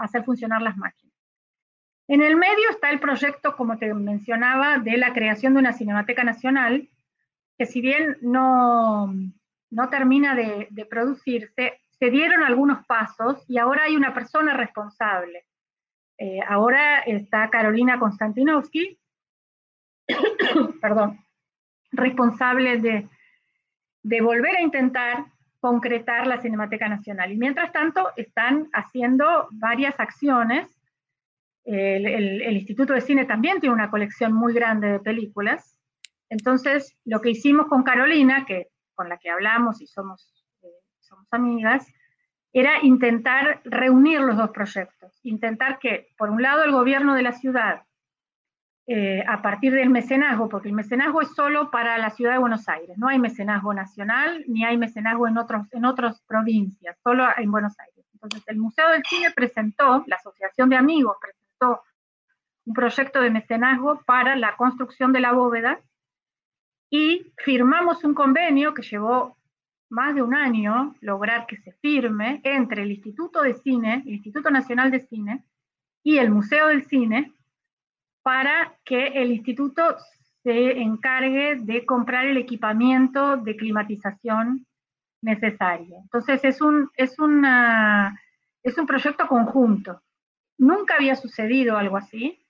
hacer funcionar las máquinas. En el medio está el proyecto, como te mencionaba, de la creación de una Cinemateca Nacional, que si bien no, no termina de, producirse, se dieron algunos pasos y ahora hay una persona responsable. Eh, ahora está Carolina Konstantinovsky, perdón, responsable de, de volver a intentar concretar la Cinemateca Nacional. Y mientras tanto están haciendo varias acciones. El, Instituto de Cine también tiene una colección muy grande de películas. Entonces, lo que hicimos con Carolina, que, con la que hablamos y somos, eh, somos amigas, era intentar reunir los dos proyectos. Intentar que, por un lado, el gobierno de la ciudad eh, a partir del mecenazgo, porque el mecenazgo es solo para la ciudad de Buenos Aires, no hay mecenazgo nacional ni hay mecenazgo en, otros, en otras provincias, solo en Buenos Aires. Entonces el Museo del Cine presentó, la Asociación de Amigos presentó un proyecto de mecenazgo para la construcción de la bóveda y firmamos un convenio que llevó más de un año lograr que se firme entre el Instituto de Cine, el Instituto Nacional de Cine y el Museo del Cine, para que el instituto se encargue de comprar el equipamiento de climatización necesario. Entonces es un, es una, es un proyecto conjunto. Nunca había sucedido algo así,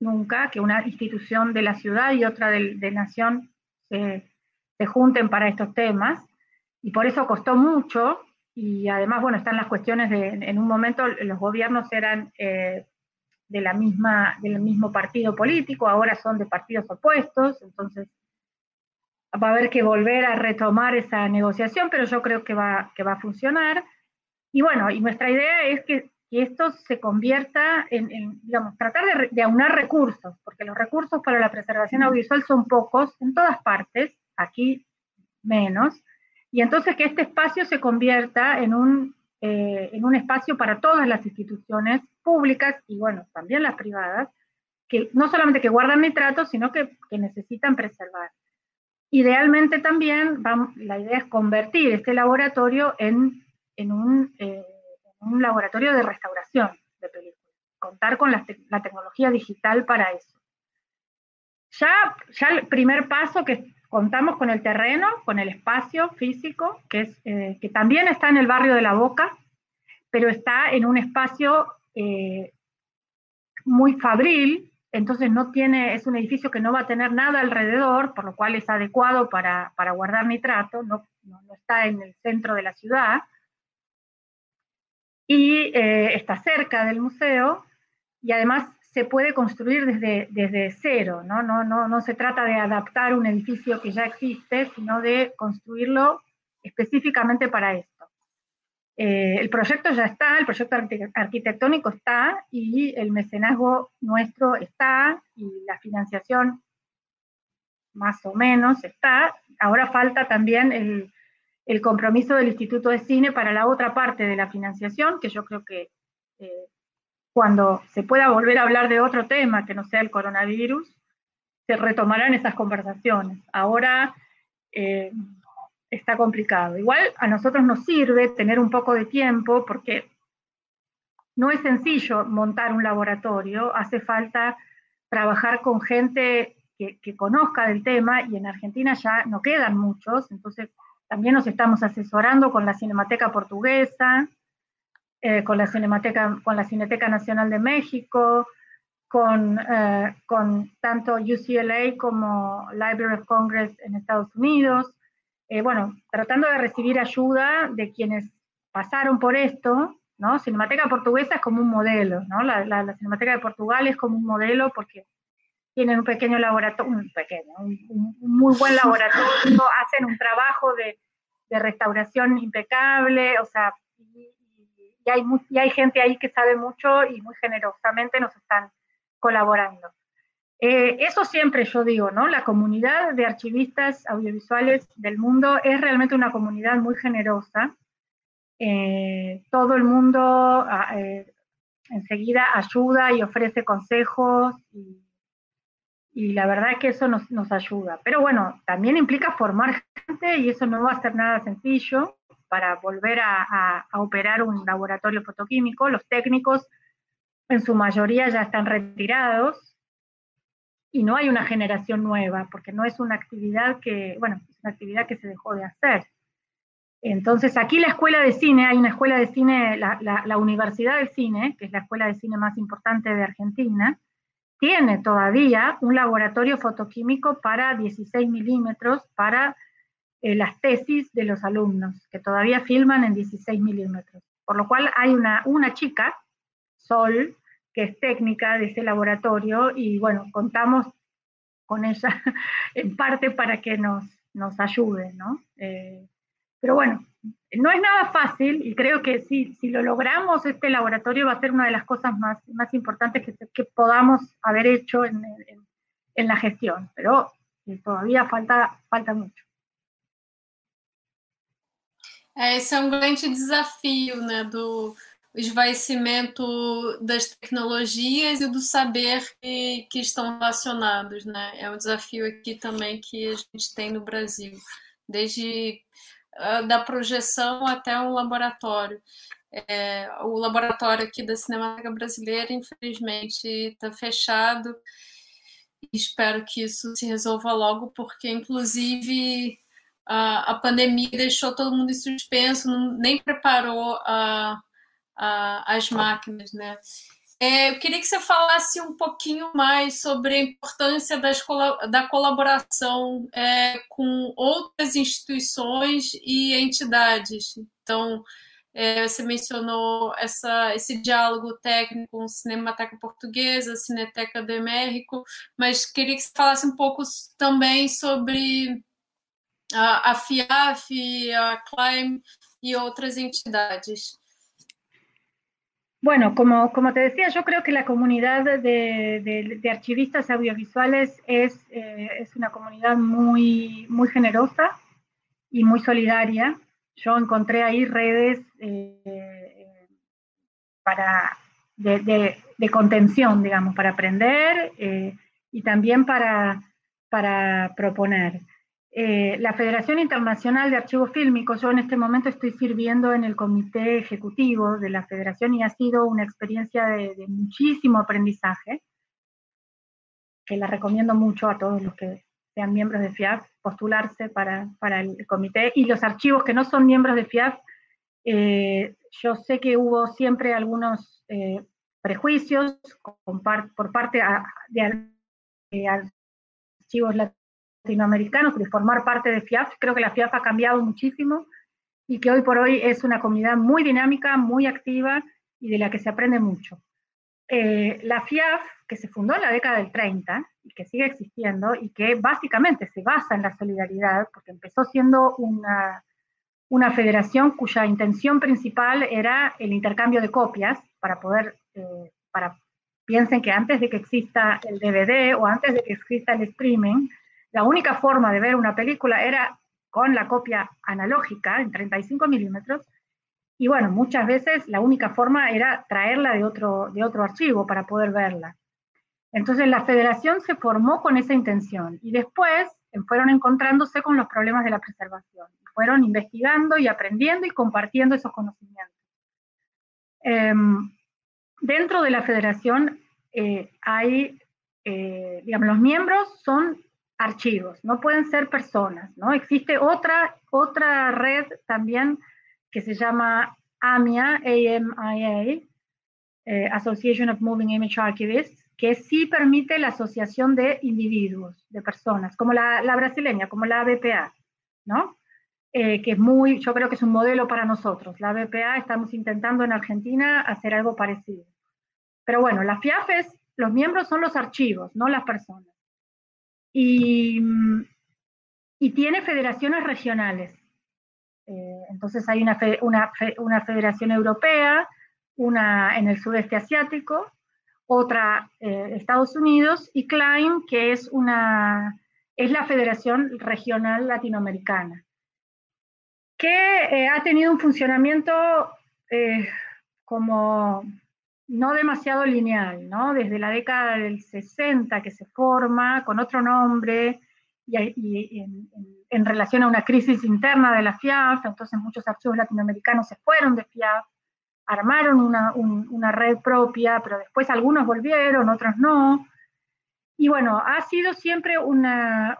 nunca, que una institución de la ciudad y otra de, nación se, junten para estos temas, y por eso costó mucho, y además, bueno, están las cuestiones de, en un momento los gobiernos eran eh, de la misma, del mismo partido político, ahora son de partidos opuestos, entonces va a haber que volver a retomar esa negociación, pero yo creo que va, que va a funcionar. Y bueno, y nuestra idea es que, esto se convierta en, digamos, tratar de, de, aunar recursos, porque los recursos para la preservación audiovisual son pocos en todas partes, aquí menos, y entonces que este espacio se convierta en un eh, en un espacio para todas las instituciones públicas y, bueno, también las privadas, que no solamente que guardan nitratos, sino que, necesitan preservar. Idealmente también la idea es convertir este laboratorio en, en, un, eh, un, laboratorio de restauración de películas, contar con la, tecnología digital para eso. Ya, ya el primer paso que contamos con el terreno, con el espacio físico, eh, que también está en el barrio de La Boca, pero está en un espacio eh, muy fabril, entonces no tiene, es un edificio que no va a tener nada alrededor, por lo cual es adecuado para, guardar nitrato, no, está en el centro de la ciudad, y eh, está cerca del museo, y además se puede construir desde, desde cero, ¿no? No, no, no se trata de adaptar un edificio que ya existe, sino de construirlo específicamente para esto. Eh, el proyecto ya está, el proyecto arquitectónico está y el mecenazgo nuestro está y la financiación más o menos está. Ahora falta también el, el compromiso del Instituto de Cine para la otra parte de la financiación, que yo creo que eh, cuando se pueda volver a hablar de otro tema que no sea el coronavirus, se retomarán esas conversaciones. Ahora eh, está complicado. Igual a nosotros nos sirve tener un poco de tiempo porque no es sencillo montar un laboratorio, hace falta trabajar con gente que, que, conozca del tema y en Argentina ya no quedan muchos, entonces también nos estamos asesorando con la Cinemateca Portuguesa, eh, con, la Cinemateca, con la Cineteca Nacional de México, con, eh, con tanto UCLA como Library of Congress en Estados Unidos, eh, bueno, tratando de recibir ayuda de quienes pasaron por esto, ¿no? Cinemateca Portuguesa es como un modelo, ¿no? La, la, Cinemateca de Portugal es como un modelo porque tienen un pequeño laboratorio, un pequeño, un, muy buen laboratorio, hacen un trabajo de, de restauración impecable, o sea, y, hay, y hay gente ahí que sabe mucho y muy generosamente nos están colaborando. Eh, eso siempre yo digo, ¿no? La comunidad de archivistas audiovisuales del mundo es realmente una comunidad muy generosa. Eh, todo el mundo ah, eh, enseguida ayuda y ofrece consejos y, la verdad es que eso nos, nos, ayuda. Pero bueno, también implica formar gente y eso no va a ser nada sencillo para volver a operar un laboratorio fotoquímico. Los técnicos en su mayoría ya están retirados y no hay una generación nueva, porque no es una actividad que, bueno, es una actividad que se dejó de hacer. Entonces, aquí la escuela de cine, hay una escuela de cine, la, la, Universidad de Cine, que es la escuela de cine más importante de Argentina, tiene todavía un laboratorio fotoquímico para 16 milímetros para eh, las tesis de los alumnos, que todavía filman en 16 milímetros. Por lo cual hay una, una chica, Sol, que es técnica de ese laboratorio y bueno, contamos con ella en parte para que nos, nos ayude, ¿no? Eh, pero bueno, no es nada fácil y creo que si, si lo logramos, este laboratorio va a ser una de las cosas más, más importantes que, que podamos haber hecho en, en, la gestión, pero eh, todavía falta, falta mucho. Ese es un gran desafío, né, do, esvaecimento das tecnologias e do saber que, que estão relacionados, né? É um desafio aqui também que a gente tem no Brasil, desde uh, da projeção até o laboratório. É, o laboratório aqui da Cinemateca Brasileira, infelizmente, está fechado. Espero que isso se resolva logo, porque, inclusive, a, a pandemia deixou todo mundo em suspenso, nem preparou a as máquinas, né? É, eu queria que você falasse um pouquinho mais sobre a importância das, da colaboração é, com outras instituições e entidades. Então, é, você mencionou essa, esse diálogo técnico com a Cinemateca Portuguesa, a Cineteca do Américo, mas queria que você falasse um pouco também sobre a, FIAF, a CLIME e outras entidades. Bueno, como, como te decía, yo creo que la comunidad de, archivistas audiovisuales es, eh, es, una comunidad muy, muy generosa y muy solidaria. Yo encontré ahí redes eh, para, de, contención, digamos, para aprender eh, y también para, para proponer. Eh, la Federación Internacional de Archivos Fílmicos, yo en este momento estoy sirviendo en el comité ejecutivo de la federación y ha sido una experiencia de, muchísimo aprendizaje, que la recomiendo mucho a todos los que sean miembros de FIAF, postularse para, el comité. Y los archivos que no son miembros de FIAF, eh, yo sé que hubo siempre algunos eh, prejuicios por parte de, de archivos latinoamericanos, de formar parte de FIAF. Creo que la FIAF ha cambiado muchísimo y que hoy por hoy es una comunidad muy dinámica, muy activa y de la que se aprende mucho. Eh, la FIAF, que se fundó en la década del 30 y que sigue existiendo y que básicamente se basa en la solidaridad, porque empezó siendo una, una federación cuya intención principal era el intercambio de copias para poder, eh, para, piensen que antes de que exista el DVD o antes de que exista el streaming, la única forma de ver una película era con la copia analógica en 35 milímetros, y bueno, muchas veces la única forma era traerla de otro, de otro archivo para poder verla. Entonces la federación se formó con esa intención y después fueron encontrándose con los problemas de la preservación. Fueron investigando y aprendiendo y compartiendo esos conocimientos. Em, dentro de la federación eh, hay, eh, digamos, los miembros son archivos, no pueden ser personas, ¿no? Existe otra, otra red también que se llama AMIA, AMIA, eh, Association of Moving Image Archivists, que sí permite la asociación de individuos, de personas, como la, brasileña, como la BPA, ¿no? Eh, que es muy, yo creo que es un modelo para nosotros. La BPA estamos intentando en Argentina hacer algo parecido. Pero bueno, la FIAF es, los miembros son los archivos, no las personas. Y, y tiene federaciones regionales. Eh, entonces hay una, federación europea, una en el sudeste asiático, otra eh, Estados Unidos y Klein, que es, una, es la Federación Regional Latinoamericana, que eh, ha tenido un funcionamiento como no demasiado lineal, ¿no? Desde la década del 60 que se forma con otro nombre y, en, relación a una crisis interna de la FIAF, entonces muchos archivos latinoamericanos se fueron de FIAF, armaron una, red propia, pero después algunos volvieron, otros no. Y bueno, ha sido siempre una,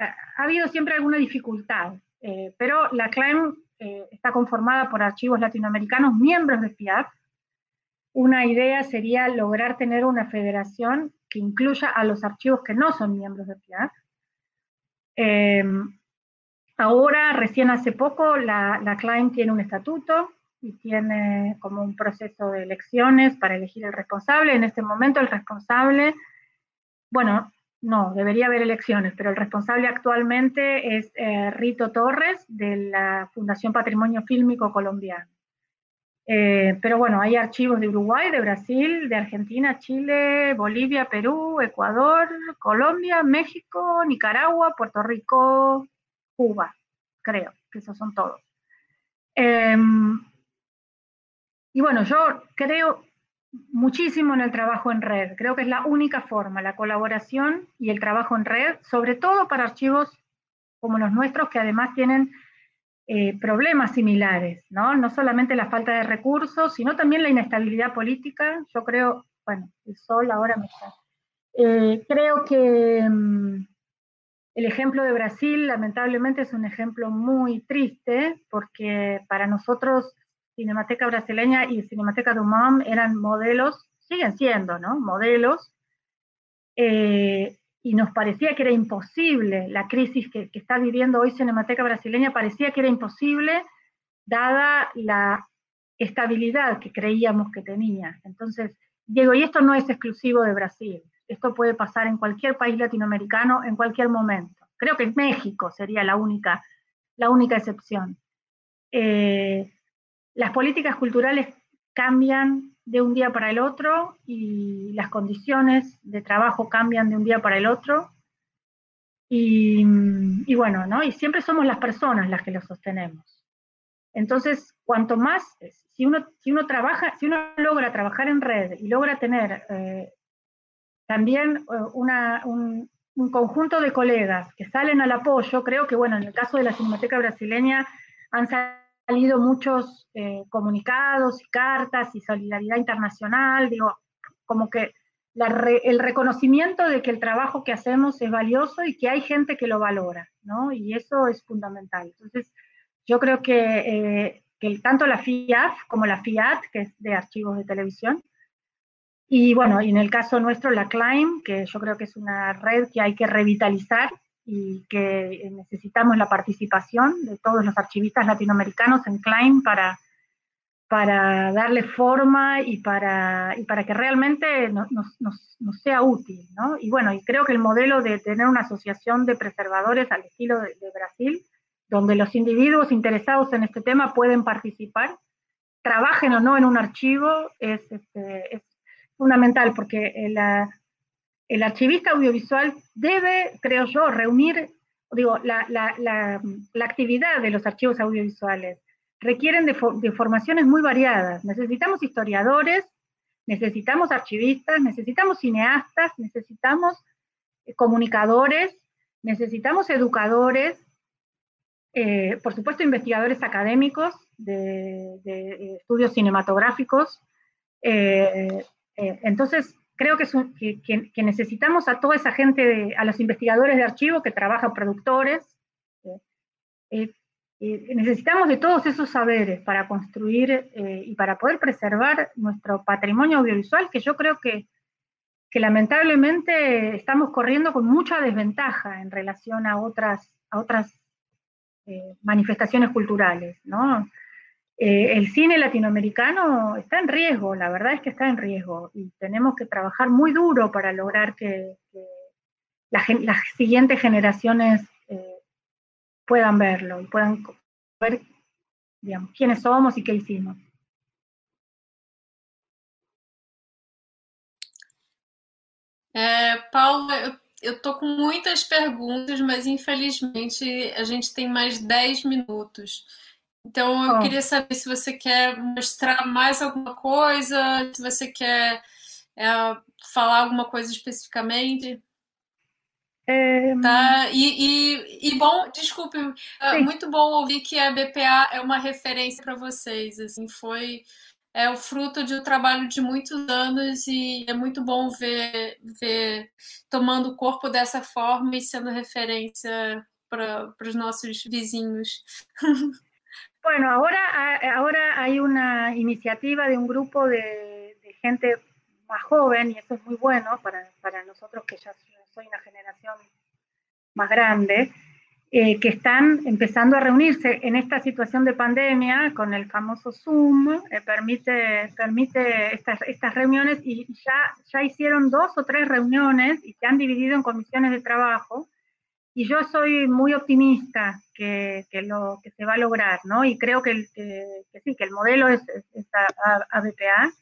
ha habido siempre alguna dificultad, eh, pero la CLAIM eh, está conformada por archivos latinoamericanos miembros de FIAF. Una idea sería lograr tener una federación que incluya a los archivos que no son miembros de FIAF. Em, ahora, recién hace poco, la, la tiene un estatuto y tiene como un proceso de elecciones para elegir el responsable. En este momento el responsable, bueno, no, debería haber elecciones, pero el responsable actualmente es eh, Rito Torres de la Fundación Patrimonio Fílmico Colombiano. Eh, pero bueno, hay archivos de Uruguay, de Brasil, de Argentina, Chile, Bolivia, Perú, Ecuador, Colombia, México, Nicaragua, Puerto Rico, Cuba, creo que esos son todos. Em, y bueno, yo creo muchísimo en el trabajo en red, creo que es la única forma, la colaboración y el trabajo en red, sobre todo para archivos como los nuestros que además tienen eh, problemas similares, ¿no? No solamente la falta de recursos, sino también la inestabilidad política. Yo creo, bueno, el sol ahora me está. Eh, creo que mm, el ejemplo de Brasil, lamentablemente, es un ejemplo muy triste, porque para nosotros Cinemateca Brasileña y Cinemateca MAM eran modelos, siguen siendo, ¿no? Modelos eh, y nos parecía que era imposible, la crisis que, está viviendo hoy Cinemateca Brasileña parecía que era imposible dada la estabilidad que creíamos que tenía. Entonces, Diego, y esto no es exclusivo de Brasil, esto puede pasar en cualquier país latinoamericano en cualquier momento. Creo que México sería la única, la única excepción. Eh, las políticas culturales cambian de un día para el otro y las condiciones de trabajo cambian de un día para el otro. Y, bueno, ¿no? Y siempre somos las personas las que lo sostenemos. Entonces, cuanto más, si uno, si uno trabaja, si uno logra trabajar en red y logra tener eh, también eh, una, un, un, conjunto de colegas que salen al apoyo, creo que, bueno, en el caso de la Cinemateca Brasileña han salido salido muchos eh, comunicados y cartas y solidaridad internacional, digo, como que el reconocimiento de que el trabajo que hacemos es valioso y que hay gente que lo valora, ¿no? Y eso es fundamental. Entonces, yo creo que, eh, que tanto la FIAF como la FIAT, que es de archivos de televisión, y bueno, y en el caso nuestro, la CLIMB, que yo creo que es una red que hay que revitalizar y que necesitamos la participación de todos los archivistas latinoamericanos en Klein para, para darle forma y para, y para que realmente nos, nos, sea útil. ¿no? Y bueno, y creo que el modelo de tener una asociación de preservadores al estilo de, Brasil, donde los individuos interesados en este tema pueden participar, trabajen o no en un archivo, es, este, es fundamental, porque la, el archivista audiovisual debe, creo yo, reunir, digo, la, actividad de los archivos audiovisuales requieren de, formaciones muy variadas. Necesitamos historiadores, necesitamos archivistas, necesitamos cineastas, necesitamos eh, comunicadores, necesitamos educadores, eh, por supuesto investigadores académicos de, estudios cinematográficos. Eh, entonces, creo que, necesitamos a toda esa gente, a los investigadores de archivo que trabajan productores, eh, necesitamos de todos esos saberes para construir eh, y para poder preservar nuestro patrimonio audiovisual, que yo creo que, lamentablemente estamos corriendo con mucha desventaja en relación a otras, a otras eh, manifestaciones culturales. ¿no? Eh, el cine latinoamericano está en riesgo, la verdad es que está en riesgo, y tenemos que trabajar muy duro para lograr que, las siguientes generaciones puedan verlo y puedan ver digamos, quiénes somos y qué hicimos. É, Paula, eu estou com muitas perguntas, mas infelizmente a gente tem mais 10 minutos. Então eu oh. queria saber se você quer mostrar mais alguma coisa, se você quer é, falar alguma coisa especificamente. É... Tá? E, e, e, bom, desculpe, é muito bom ouvir que a BPA é uma referência para vocês. Assim, foi é o fruto de um trabalho de muitos anos e é muito bom ver, ver tomando corpo dessa forma e sendo referência para os nossos vizinhos. Bueno, ahora, ahora hay una iniciativa de un grupo de, de gente más joven y eso es muy bueno para, para nosotros que ya soy una generación más grande, eh, que están empezando a reunirse en esta situación de pandemia con el famoso Zoom, eh, permite, permite estas, estas reuniones y ya, ya hicieron dos o tres reuniones y se han dividido en comisiones de trabajo. Y yo soy muy optimista que, que lo, que se va a lograr, ¿no? Y creo que, que, sí, que el modelo es, es ABPA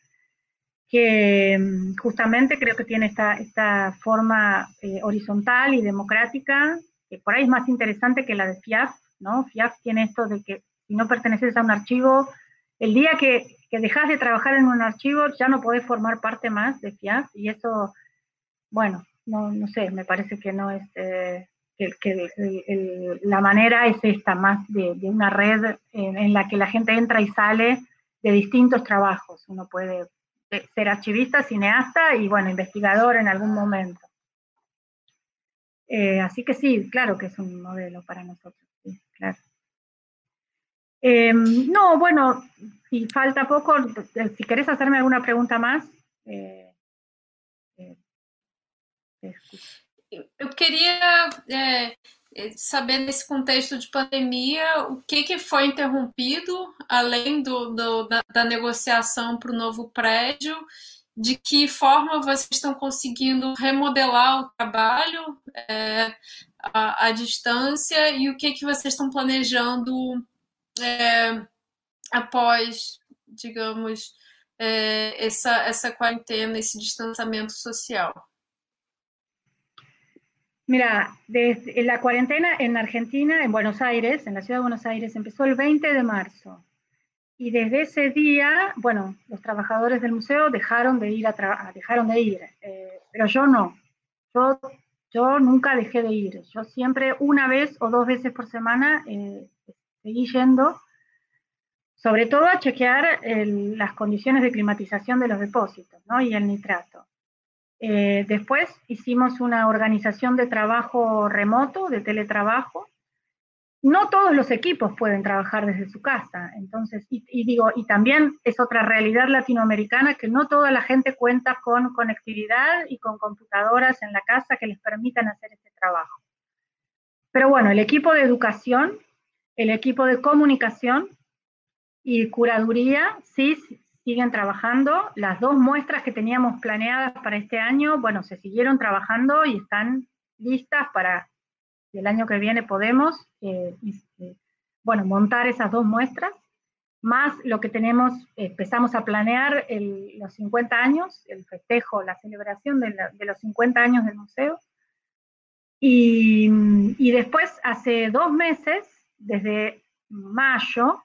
que mm, justamente creo que tiene esta, esta forma eh, horizontal y democrática, que por ahí es más interesante que la de FIAF, ¿no? FIAF tiene esto de que si no perteneces a un archivo, el día que, que dejas de trabajar en un archivo ya no podés formar parte más de FIAF y eso, bueno, no, no sé, me parece que no es... Eh, que, la manera es esta, más de, una red en, la que la gente entra y sale de distintos trabajos. Uno puede ser archivista, cineasta y, bueno, investigador en algún momento. Eh, así que sí, claro que es un modelo para nosotros, claro. Em, no, bueno, si falta poco, si querés hacerme alguna pregunta más. Eh, eh, Eu queria é, saber nesse contexto de pandemia o que, que foi interrompido, além do, do da, da, negociação para o novo prédio, de que forma vocês estão conseguindo remodelar o trabalho é, à, à, distância e o que, que vocês estão planejando é, após, digamos, é, essa, essa quarentena, esse distanciamento social. Mira, desde la cuarentena en Argentina, en Buenos Aires, en la ciudad de Buenos Aires, empezó el 20 de marzo. Y desde ese día, bueno, los trabajadores del museo dejaron de ir, a dejaron de ir eh, pero yo no. Yo, yo nunca dejé de ir. Yo siempre, una vez o dos veces por semana, eh, seguí yendo, sobre todo a chequear las condiciones de climatización de los depósitos ¿no? y el nitrato. Eh, después hicimos una organización de trabajo remoto, de teletrabajo. No todos los equipos pueden trabajar desde su casa, entonces, y, digo, y también es otra realidad latinoamericana que no toda la gente cuenta con conectividad y con computadoras en la casa que les permitan hacer ese trabajo. Pero bueno, el equipo de educación, el equipo de comunicación y curaduría sí siguen trabajando. Las dos muestras que teníamos planeadas para este año, bueno, se siguieron trabajando y están listas para el año que viene podemos, eh, este, bueno, montar esas dos muestras, más lo que tenemos, empezamos a planear los 50 años, el festejo, la celebración de, los 50 años del museo. Y, y después, hace dos meses, desde mayo,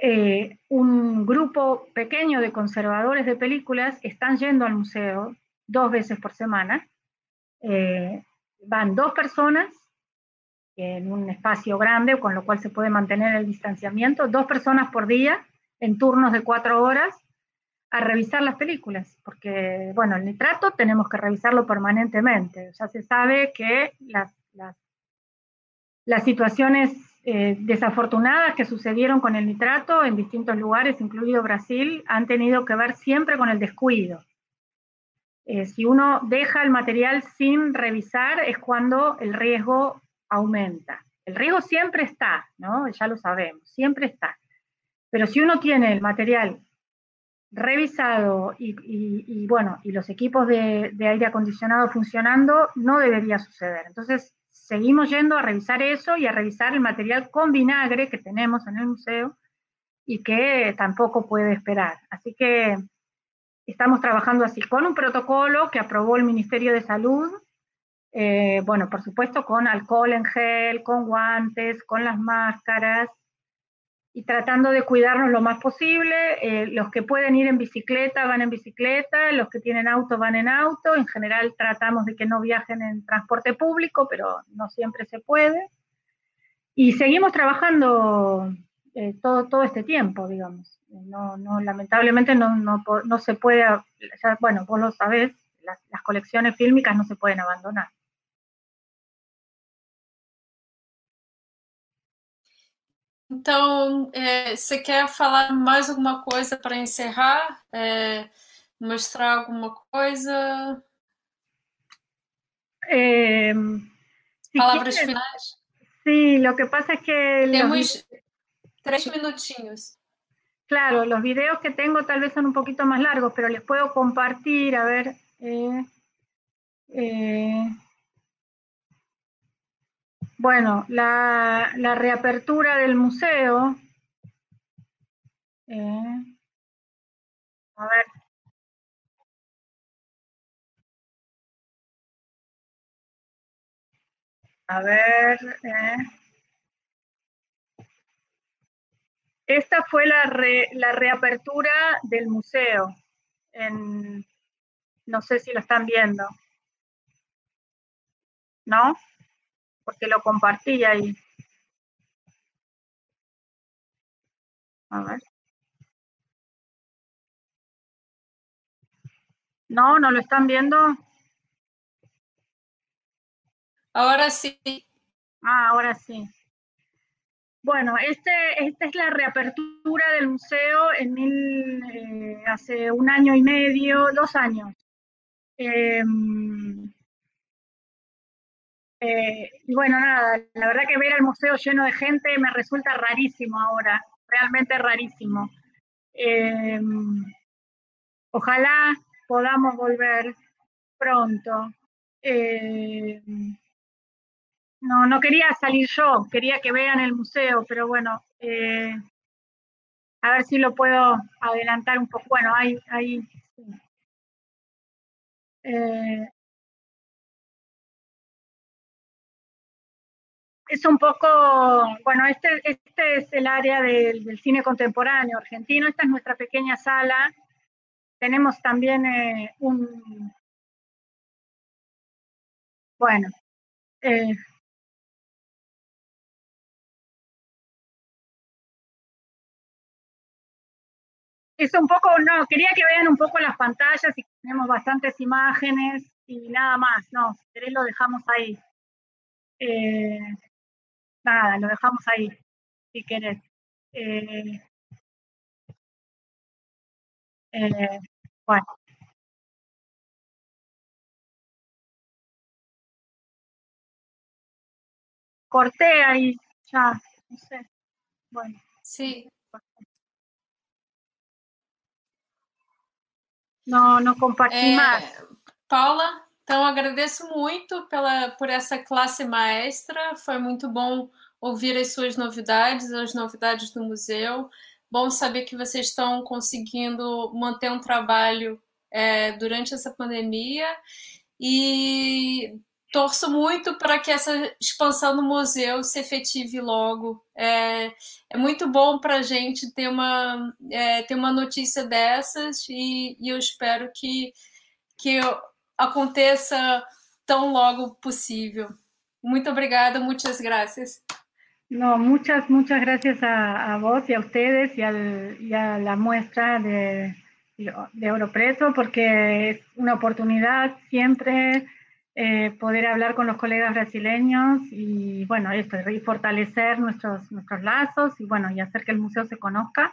eh, un grupo pequeño de conservadores de películas están yendo al museo dos veces por semana. Eh, van dos personas en un espacio grande, con lo cual se puede mantener el distanciamiento, dos personas por día en turnos de cuatro horas a revisar las películas, porque, bueno, el nitrato tenemos que revisarlo permanentemente. Ya se sabe que las, las, las situaciones eh, desafortunadas que sucedieron con el nitrato en distintos lugares, incluido Brasil, han tenido que ver siempre con el descuido. Eh, si uno deja el material sin revisar es cuando el riesgo aumenta. El riesgo siempre está, ¿no? Ya lo sabemos, siempre está. Pero si uno tiene el material revisado y, bueno, y los equipos de, de, aire acondicionado funcionando, no debería suceder. Entonces, seguimos yendo a revisar eso y a revisar el material con vinagre que tenemos en el museo y que tampoco puede esperar. Así que estamos trabajando así, con un protocolo que aprobó el Ministerio de Salud, eh, bueno, por supuesto con alcohol en gel, con guantes, con las máscaras, y tratando de cuidarnos lo más posible. Eh, los que pueden ir en bicicleta van en bicicleta, los que tienen auto van en auto. En general tratamos de que no viajen en transporte público, pero no siempre se puede. Y seguimos trabajando eh, todo, todo este tiempo, digamos. No, no, lamentablemente no, no, no se puede, bueno, vos lo sabés, las, las colecciones fílmicas no se pueden abandonar. Então, é, você quer falar mais alguma coisa para encerrar? É, mostrar alguma coisa? Eh, Palavras finais? Sí, lo que pasa es que... Temos los... tres minutinhos. Claro, los videos que tengo tal vez son un poquito más largos, pero les puedo compartir, a ver... Eh, eh, Bueno, la, reapertura del museo. Eh, a ver. A ver. Eh. Esta fue la, re, la reapertura del museo. En, no sé si lo están viendo. ¿No? Porque lo compartí ahí. A ver. No, no lo están viendo. Ahora sí. Ah, ahora sí. Bueno, este, esta es la reapertura del museo en mil, eh, hace un año y medio, dos años. Eh, eh, y bueno, nada, la verdad que ver el museo lleno de gente me resulta rarísimo ahora, realmente rarísimo. Eh, ojalá podamos volver pronto. Eh, no, no quería salir yo, quería que vean el museo, pero bueno, eh, a ver si lo puedo adelantar un poco. Bueno, hay, hay eh, es un poco, bueno, este, este es el área del, cine contemporáneo argentino, esta es nuestra pequeña sala. Tenemos también eh, un, bueno, eh, es un poco, no, quería que vean un poco las pantallas y tenemos bastantes imágenes y nada más, no, si querés lo dejamos ahí. Eh, nada, lo dejamos ahí, si querés. Eh, eh, bueno. Corté ahí, ya, no sé. Bueno. Sí. Não, não compartilho é, mais. Paula, Então, agradeço muito pela, por essa classe maestra. Foi muito bom ouvir as suas novidades, as novidades do museu. Bom saber que vocês estão conseguindo manter um trabalho é, durante essa pandemia. E torço muito para que essa expansão do museu se efetive logo. É, é muito bom para a gente ter uma, é, ter uma notícia dessas e, e eu espero que, que aconteça tão logo possível. Muito obrigada, muitas gracias. No, muchas, muchas gracias a, a vos y a ustedes y, al, y a la muestra de, de Europreso porque es una oportunidad siempre eh, poder hablar con los colegas brasileños y bueno, esto, y fortalecer nuestros, nuestros lazos y bueno, y hacer que el museo se conozca.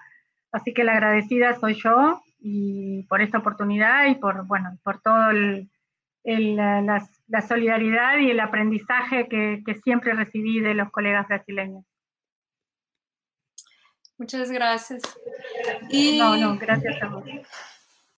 Así que la agradecida soy yo y por esta oportunidad y por, bueno, por todo el, la, la, solidaridad y el aprendizaje que, que siempre recibí de los colegas brasileños. Muchas gracias. Y... No, no, gracias a vos.